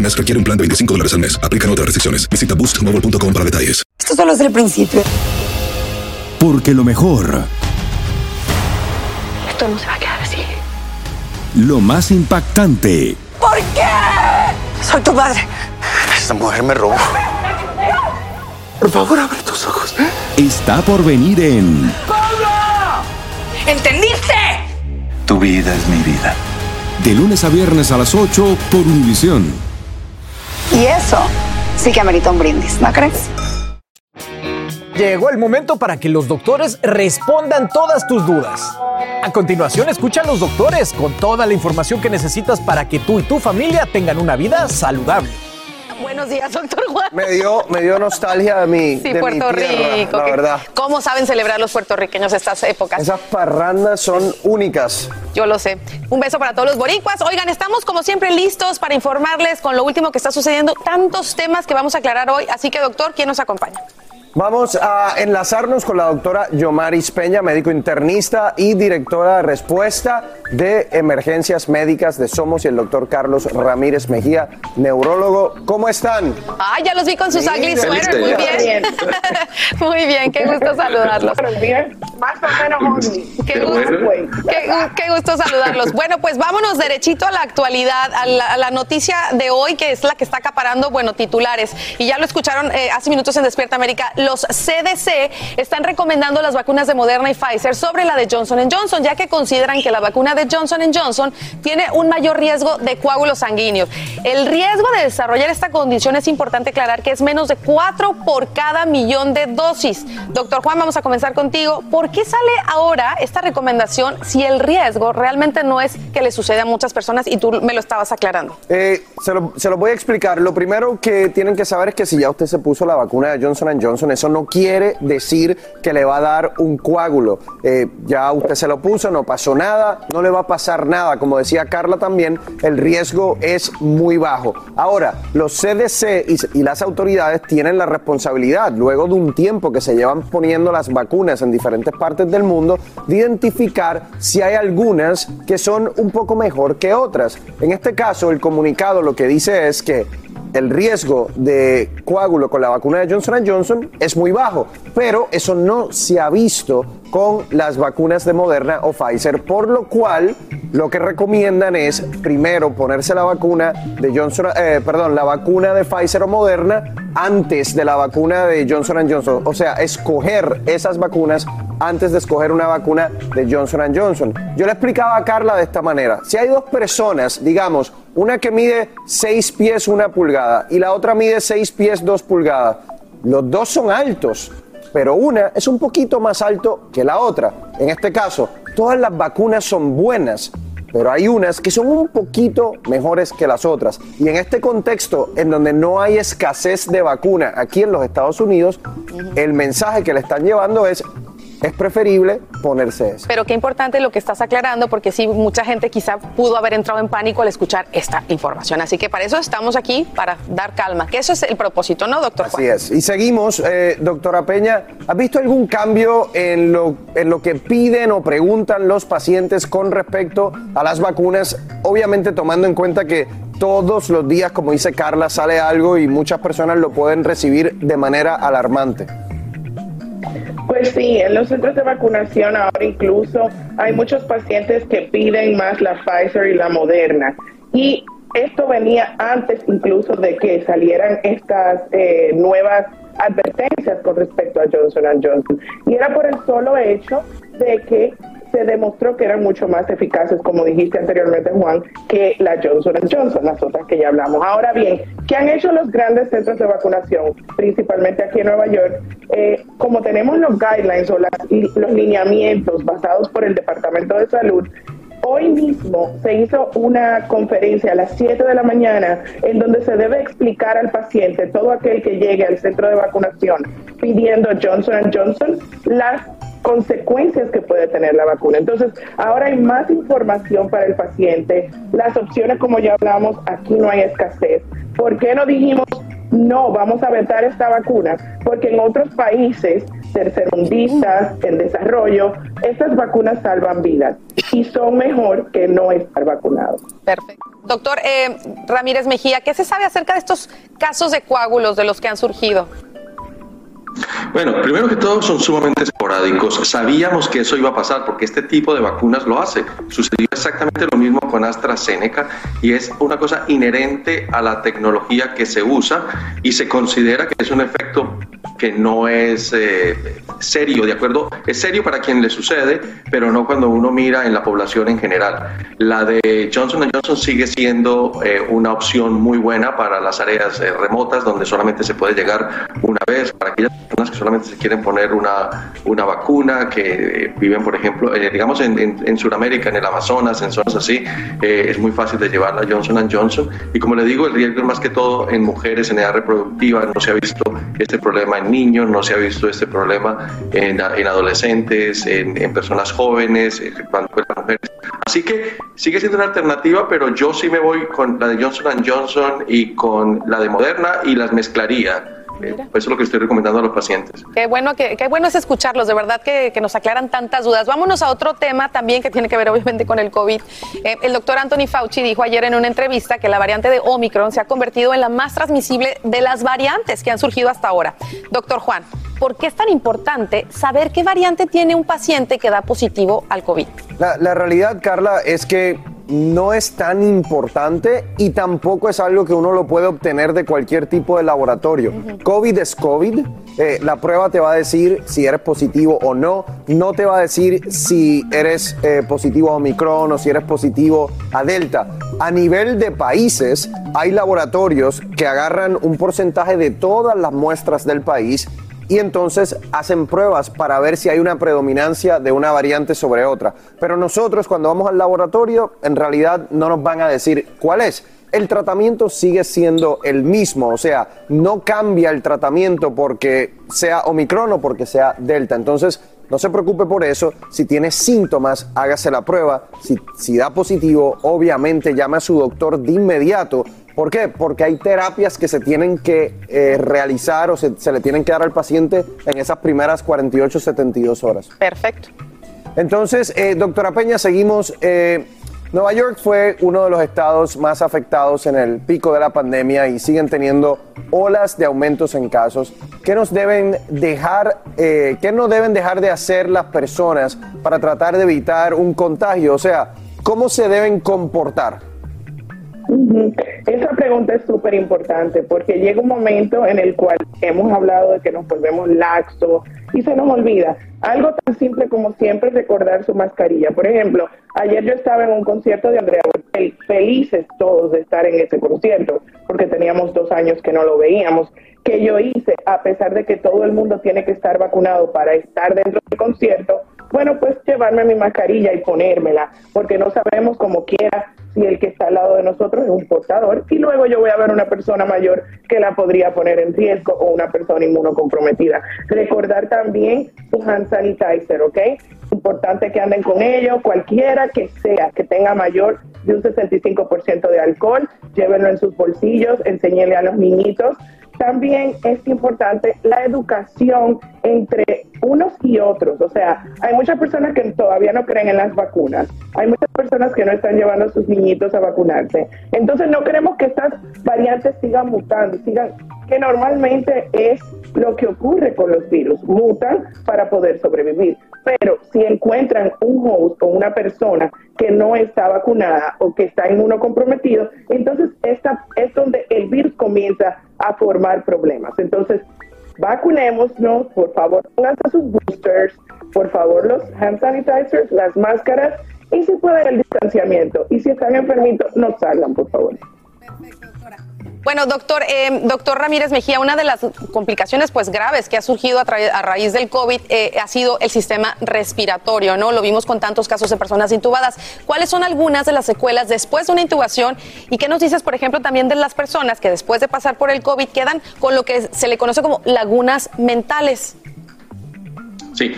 mes requiere un plan de 25 dólares al mes. Aplican otras restricciones. Visita boostmobile.com para detalles. Esto solo es el principio. Porque lo mejor, Esto no se va a quedar así. lo más impactante, ¿Por qué? Soy tu madre. Esta mujer me robó. Por favor, abre tus ojos. Está por venir en ¿Entendiste? Tu vida es mi vida. De lunes a viernes a las 8 por Univisión. Y eso sí que amerita un brindis, ¿no crees? Llegó el momento para que los doctores respondan todas tus dudas. A continuación, escucha a los doctores con toda la información que necesitas para que tú y tu familia tengan una vida saludable. Buenos días, doctor Juan. Me dio, me dio nostalgia de mi, Sí, de mi Puerto tierra, Rico. la que- verdad. ¿Cómo saben celebrar los puertorriqueños estas épocas? Esas parrandas son únicas. Yo lo sé. Un beso para todos los boricuas. Oigan, estamos como siempre listos para informarles con lo último que está sucediendo. Tantos temas que vamos a aclarar hoy. Así que, doctor, ¿quién nos acompaña? Vamos a enlazarnos con la doctora Yomaris Peña, médico internista y directora de respuesta de emergencias médicas de Somos y el doctor Carlos Ramírez Mejía, neurólogo. ¿Cómo están? Ay, ya los vi con sus ugly sweaters. Muy bien. Muy bien, qué gusto saludarlos. Más o menos Qué gusto, qué, gu- qué gusto saludarlos. Bueno, pues vámonos derechito a la actualidad, a la, a la noticia de hoy, que es la que está acaparando, bueno, titulares. Y ya lo escucharon eh, hace minutos en Despierta América. Los CDC están recomendando las vacunas de Moderna y Pfizer sobre la de Johnson Johnson, ya que consideran que la vacuna de Johnson Johnson tiene un mayor riesgo de coágulos sanguíneos. El riesgo de desarrollar esta condición es importante aclarar que es menos de 4 por cada millón de dosis. Doctor Juan, vamos a comenzar contigo. ¿Por qué sale ahora esta recomendación si el riesgo realmente no es que le sucede a muchas personas y tú me lo estabas aclarando? Eh, se, se lo voy a explicar. Lo primero que tienen que saber es que si ya usted se puso la vacuna de Johnson Johnson, eso no quiere decir que le va a dar un coágulo. Eh, ya usted se lo puso, no pasó nada, no le va a pasar nada. Como decía Carla también, el riesgo es muy bajo. Ahora, los CDC y, y las autoridades tienen la responsabilidad, luego de un tiempo que se llevan poniendo las vacunas en diferentes partes del mundo, de identificar si hay algunas que son un poco mejor que otras. En este caso, el comunicado lo que dice es que el riesgo de coágulo con la vacuna de Johnson Johnson es muy bajo, pero eso no se ha visto con las vacunas de Moderna o Pfizer, por lo cual lo que recomiendan es primero ponerse la vacuna de Johnson, eh, perdón, la vacuna de Pfizer o Moderna antes de la vacuna de Johnson Johnson, o sea, escoger esas vacunas antes de escoger una vacuna de Johnson Johnson. Yo le explicaba a Carla de esta manera, si hay dos personas, digamos, una que mide 6 pies una pulgada y la otra mide 6 pies 2 pulgadas, los dos son altos. pero una es un poquito más alto que la otra. En este caso, todas las vacunas son buenas, pero hay unas que son un poquito mejores que las otras. Y en este contexto, en donde no hay escasez de vacuna aquí en los Estados Unidos, el mensaje que le están llevando es es preferible ponerse eso. Pero qué importante lo que estás aclarando, porque sí, mucha gente quizá pudo haber entrado en pánico al escuchar esta información. Así que para eso estamos aquí, para dar calma, que eso es el propósito, ¿no, doctor? Así es. Y seguimos, eh, doctora Peña, ¿has visto algún cambio en lo, en lo que piden o preguntan los pacientes con respecto a las vacunas? Obviamente tomando en cuenta que todos los días, como dice Carla, sale algo y muchas personas lo pueden recibir de manera alarmante. Pues sí, en los centros de vacunación ahora incluso hay muchos pacientes que piden más la Pfizer y la Moderna. Y esto venía antes incluso de que salieran estas eh, nuevas advertencias con respecto a Johnson Johnson. Y era por el solo hecho de que se demostró que eran mucho más eficaces, como dijiste anteriormente, Juan, que la Johnson Johnson, las otras que ya hablamos. Ahora bien, ¿qué han hecho los grandes centros de vacunación, principalmente aquí en Nueva York? Eh, como tenemos los guidelines o los lineamientos basados por el Departamento de Salud, Hoy mismo se hizo una conferencia a las 7 de la mañana en donde se debe explicar al paciente, todo aquel que llegue al centro de vacunación pidiendo Johnson Johnson, las consecuencias que puede tener la vacuna. Entonces, ahora hay más información para el paciente. Las opciones, como ya hablamos, aquí no hay escasez. ¿Por qué no dijimos, no, vamos a vetar esta vacuna? Porque en otros países tercermundistas, en desarrollo, estas vacunas salvan vidas y son mejor que no estar vacunados. Perfecto. Doctor eh, Ramírez Mejía, ¿qué se sabe acerca de estos casos de coágulos de los que han surgido? Bueno, primero que todo son sumamente esporádicos. Sabíamos que eso iba a pasar porque este tipo de vacunas lo hace. Sucedió exactamente lo mismo con AstraZeneca y es una cosa inherente a la tecnología que se usa y se considera que es un efecto que no es eh, serio, ¿de acuerdo? Es serio para quien le sucede, pero no cuando uno mira en la población en general. La de Johnson Johnson sigue siendo eh, una opción muy buena para las áreas eh, remotas donde solamente se puede llegar una vez, para aquellas personas que solamente se quieren poner una, una vacuna, que viven, por ejemplo, digamos en, en, Sudamérica, en el Amazonas, en zonas así, es muy fácil de llevar la Johnson Johnson. Y como le digo, el riesgo es más que todo en mujeres en edad reproductiva, no se ha visto este problema en niños, no se ha visto este problema en, adolescentes, en, personas jóvenes, cuando mujeres. Así que sigue siendo una alternativa, pero yo sí me voy con la de Johnson Johnson y con la de Moderna y las mezclaría. Eh, eso es lo que estoy recomendando a los pacientes. Qué bueno, que, qué bueno es escucharlos, de verdad que, que, nos aclaran tantas dudas. Vámonos a otro tema también que tiene que ver obviamente con el COVID. Eh, el doctor Anthony Fauci dijo ayer en una entrevista que la variante de Omicron se ha convertido en la más transmisible de las variantes que han surgido hasta ahora. Doctor Juan, ¿por qué es tan importante saber qué variante tiene un paciente que da positivo al COVID? La, la realidad, Carla, es que no es tan importante y tampoco es algo que uno lo puede obtener de cualquier tipo de laboratorio. COVID es COVID. Eh, la prueba te va a decir si eres positivo o no. No te va a decir si eres eh, positivo a Omicron o si eres positivo a Delta. A nivel de países, hay laboratorios que agarran un porcentaje de todas las muestras del país y entonces hacen pruebas para ver si hay una predominancia de una variante sobre otra. Pero nosotros cuando vamos al laboratorio en realidad no nos van a decir cuál es. El tratamiento sigue siendo el mismo, o sea, no cambia el tratamiento porque sea Omicron o porque sea Delta. Entonces, no se preocupe por eso. Si tiene síntomas, hágase la prueba. Si, da positivo, obviamente llame a su doctor de inmediato ¿Por qué? Porque hay terapias que se tienen que eh, realizar o se, le tienen que dar al paciente en esas primeras 48, 72 horas. Perfecto. Entonces, eh, doctora Peña, seguimos. Eh, Nueva York fue uno de los estados más afectados en el pico de la pandemia y siguen teniendo olas de aumentos en casos. ¿Qué nos deben dejar, qué no deben dejar de hacer las personas para tratar de evitar un contagio? O sea, ¿cómo se deben comportar? Esa pregunta es súper importante porque llega un momento en el cual hemos hablado de que nos volvemos laxos y se nos olvida. Algo tan simple como siempre recordar su mascarilla. Por ejemplo, ayer yo estaba en un concierto de Andrea Bocelli, felices todos de estar en ese concierto, porque teníamos dos años que no lo veíamos, que yo hice, a pesar de que todo el mundo tiene que estar vacunado para estar dentro del concierto, bueno, pues llevarme mi mascarilla y ponérmela, porque no sabemos como quiera si el que está al lado de nosotros es un portador y luego yo voy a ver una persona mayor que la podría poner en riesgo o una persona inmunocomprometida. Recordar también su hand sanitizer, ¿ok? Importante que anden con ello, cualquiera que sea que tenga mayor de un 65% de alcohol, llévenlo en sus bolsillos, enséñele a los niñitos también es importante la educación entre unos y otros. O sea, hay muchas personas que todavía no creen en las vacunas. Hay muchas personas que no están llevando a sus niñitos a vacunarse. Entonces no queremos que estas variantes sigan mutando, sigan, que normalmente es lo que ocurre con los virus. Mutan para poder sobrevivir. Pero si encuentran un host o una persona que no está vacunada o que está inmunocomprometido, entonces esta es donde el virus comienza a formar problemas. Entonces, vacunémonos, por favor, pónganse sus boosters, por favor, los hand sanitizers, las máscaras y si pueden el distanciamiento. Y si están enfermitos, no salgan, por favor. Bueno, doctor, eh, doctor Ramírez Mejía, una de las complicaciones pues graves que ha surgido a, raíz del COVID eh, ha sido el sistema respiratorio, ¿no? Lo vimos con tantos casos de personas intubadas. ¿Cuáles son algunas de las secuelas después de una intubación? ¿Y qué nos dices, por ejemplo, también de las personas que después de pasar por el COVID quedan con lo que se le conoce como lagunas mentales? Sí,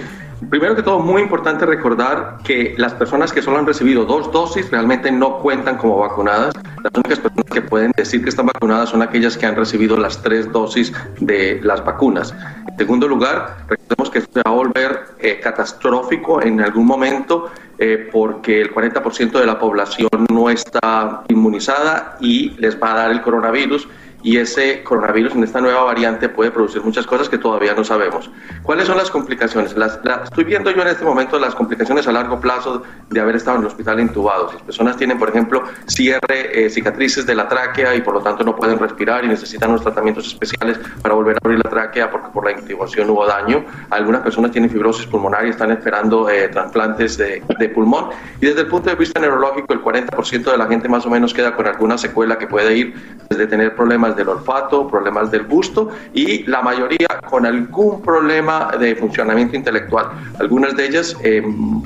Primero que todo, muy importante recordar que las personas que solo han recibido dos dosis realmente no cuentan como vacunadas. Las únicas personas que pueden decir que están vacunadas son aquellas que han recibido las tres dosis de las vacunas. En segundo lugar, recordemos que esto va a volver eh, catastrófico en algún momento eh, porque el 40% de la población no está inmunizada y les va a dar el coronavirus y ese coronavirus en esta nueva variante puede producir muchas cosas que todavía no sabemos. ¿Cuáles son las complicaciones? Las, estoy viendo yo en este momento las complicaciones a largo plazo de haber estado en el hospital intubados. Las personas tienen, por ejemplo, cierre, eh, cicatrices de la tráquea y por lo tanto no pueden respirar y necesitan unos tratamientos especiales para volver a abrir la tráquea porque por la intubación hubo daño. Algunas personas tienen fibrosis pulmonar y están esperando eh, trasplantes de, de pulmón. Y desde el punto de vista neurológico, el 40% de la gente más o menos queda con alguna secuela que puede ir desde tener problemas del olfato, problemas del gusto y la mayoría con algún problema de funcionamiento intelectual. Algunas de ellas eh,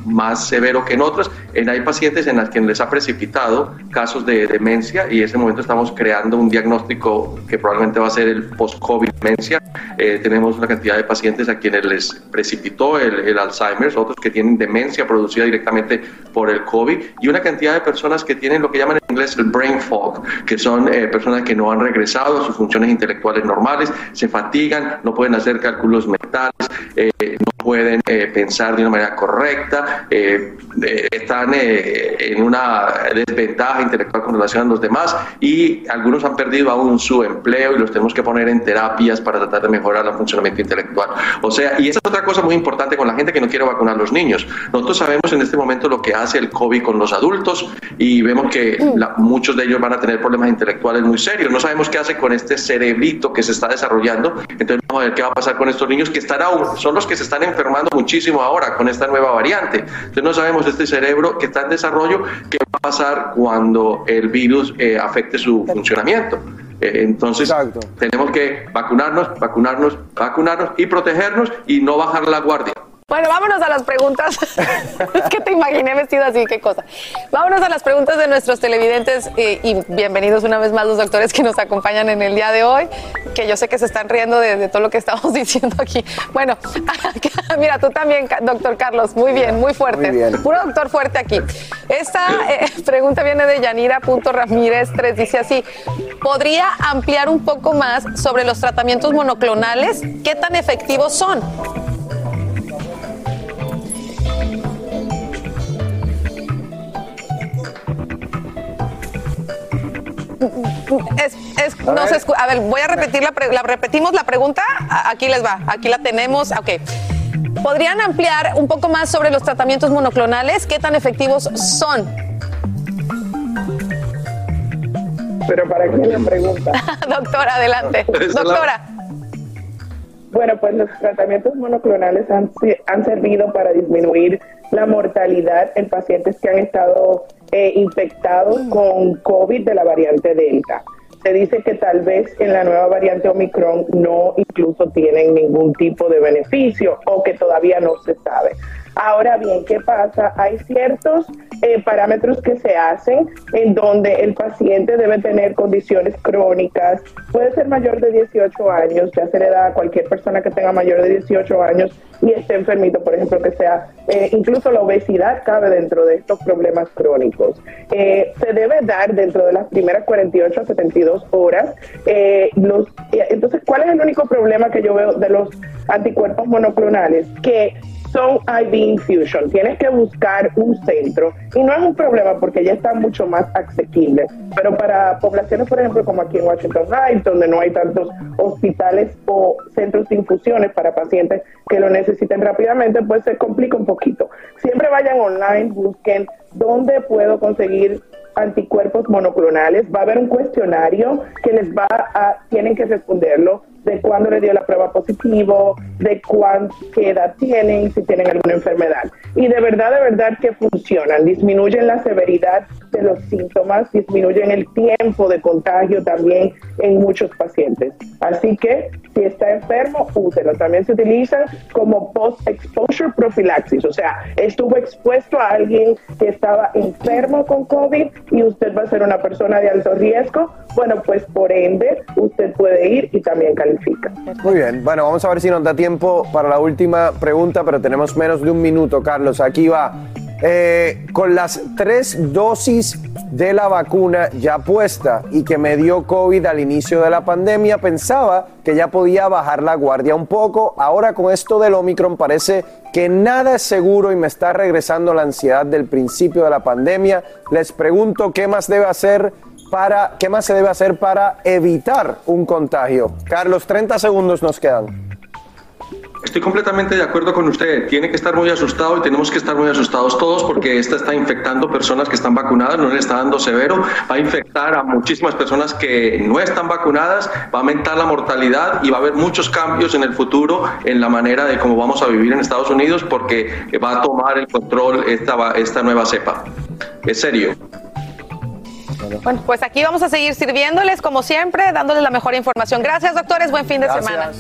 más severo que en otras. En, hay pacientes en las que les ha precipitado casos de demencia y en ese momento estamos creando un diagnóstico que probablemente va a ser el post-COVID demencia. Eh, tenemos una cantidad de pacientes a quienes les precipitó el, el Alzheimer, otros que tienen demencia producida directamente por el COVID y una cantidad de personas que tienen lo que llaman en inglés el brain fog, que son eh, personas que no han regresado a sus funciones intelectuales normales, se fatigan, no pueden hacer cálculos mentales, eh, no pueden eh, pensar de una manera correcta, eh, están en una desventaja intelectual con relación a los demás y algunos han perdido aún su empleo y los tenemos que poner en terapias para tratar de mejorar el funcionamiento intelectual. O sea, y esa es otra cosa muy importante con la gente que no quiere vacunar a los niños. Nosotros sabemos en este momento lo que hace el COVID con los adultos y vemos que muchos de ellos van a tener problemas intelectuales muy serios. No sabemos qué hace con este cerebrito que se está desarrollando. Entonces vamos a ver qué va a pasar con estos niños que están aún, son los que se están enfermando muchísimo ahora con esta nueva variante. Entonces no sabemos este cerebro que está en desarrollo, qué va a pasar cuando el virus eh, afecte su funcionamiento. Eh, entonces tenemos que vacunarnos, vacunarnos, vacunarnos y protegernos y no bajar la guardia. Bueno, vámonos a las preguntas. es que te imaginé vestido así, qué cosa. Vámonos a las preguntas de nuestros televidentes eh, y bienvenidos una vez más los doctores que nos acompañan en el día de hoy, que yo sé que se están riendo de, todo lo que estamos diciendo aquí. Bueno, mira, tú también, doctor Carlos, muy bien, muy fuerte. Puro doctor fuerte aquí. Esta eh, pregunta viene de Yanira.ramírez 3, dice así, ¿podría ampliar un poco más sobre los tratamientos monoclonales? ¿Qué tan efectivos son? Es, a, ver. voy a repetir la, la, repetimos la pregunta. Aquí les va, aquí la tenemos. Ok. ¿Podrían ampliar un poco más sobre los tratamientos monoclonales? ¿Qué tan efectivos son? Pero para qué la pregunta. Doctora, adelante. Doctora. Bueno, pues los tratamientos monoclonales han, han servido para disminuir la mortalidad en pacientes que han estado eh, infectados con COVID de la variante Delta. se dice que tal vez en la nueva variante Omicron no incluso tienen ningún tipo de beneficio o que todavía no se sabe. Ahora bien, ¿qué pasa? Hay ciertos eh, parámetros que se hacen en donde el paciente debe tener condiciones crónicas, puede ser mayor de 18 años, ya se le da a cualquier persona que tenga mayor de 18 años y esté enfermito, por ejemplo, que sea, eh, incluso la obesidad cabe dentro de estos problemas crónicos. Eh, se debe dar dentro de las primeras 48 a 72 horas. los, entonces, ¿cuál es el único problema que yo veo de los anticuerpos monoclonales? Que son IV infusion. Tienes que buscar un centro y no es un problema porque ya está mucho más asequible. Pero para poblaciones, por ejemplo, como aquí en Washington Heights, donde no hay tantos hospitales o centros de infusiones para pacientes que lo necesiten rápidamente, pues se complica un poquito. Siempre vayan online, busquen dónde puedo conseguir anticuerpos monoclonales. Va a haber un cuestionario que les va a, tienen que responderlo de cuándo le dio la prueba positivo, de cuánta edad tienen, si tienen alguna enfermedad. Y de verdad, de verdad que funcionan, disminuyen la severidad de los síntomas, disminuyen el tiempo de contagio también en muchos pacientes. Así que si está enfermo, úselo. También se utilizan como post-exposure prophylaxis, o sea, estuvo expuesto a alguien que estaba enfermo con COVID y usted va a ser una persona de alto riesgo, bueno, pues por ende usted puede ir y también Muy bien, bueno, vamos a ver si nos da tiempo para la última pregunta, pero tenemos menos de un minuto, Carlos. Aquí va. Eh, con las tres dosis de la vacuna ya puesta y que me dio COVID al inicio de la pandemia, pensaba que ya podía bajar la guardia un poco. Ahora con esto del Omicron parece que nada es seguro y me está regresando la ansiedad del principio de la pandemia. Les pregunto qué más debe hacer para, qué más se debe hacer para evitar un contagio. Carlos, 30 segundos nos quedan. Estoy completamente de acuerdo con usted. Tiene que estar muy asustado y tenemos que estar muy asustados todos porque esta está infectando personas que están vacunadas, no le está dando severo, va a infectar a muchísimas personas que no están vacunadas, va a aumentar la mortalidad y va a haber muchos cambios en el futuro en la manera de cómo vamos a vivir en Estados Unidos porque va a tomar el control esta, esta nueva cepa. Es serio. Bueno, pues aquí vamos a seguir sirviéndoles como siempre, dándoles la mejor información. Gracias, doctores. Buen fin de semana.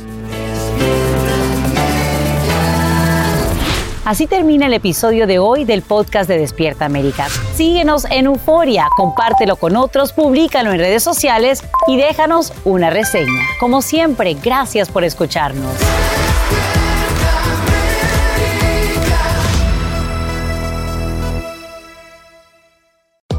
Así termina el episodio de hoy del podcast de Despierta América. Síguenos en Euforia, compártelo con otros, públicalo en redes sociales y déjanos una reseña. Como siempre, gracias por escucharnos.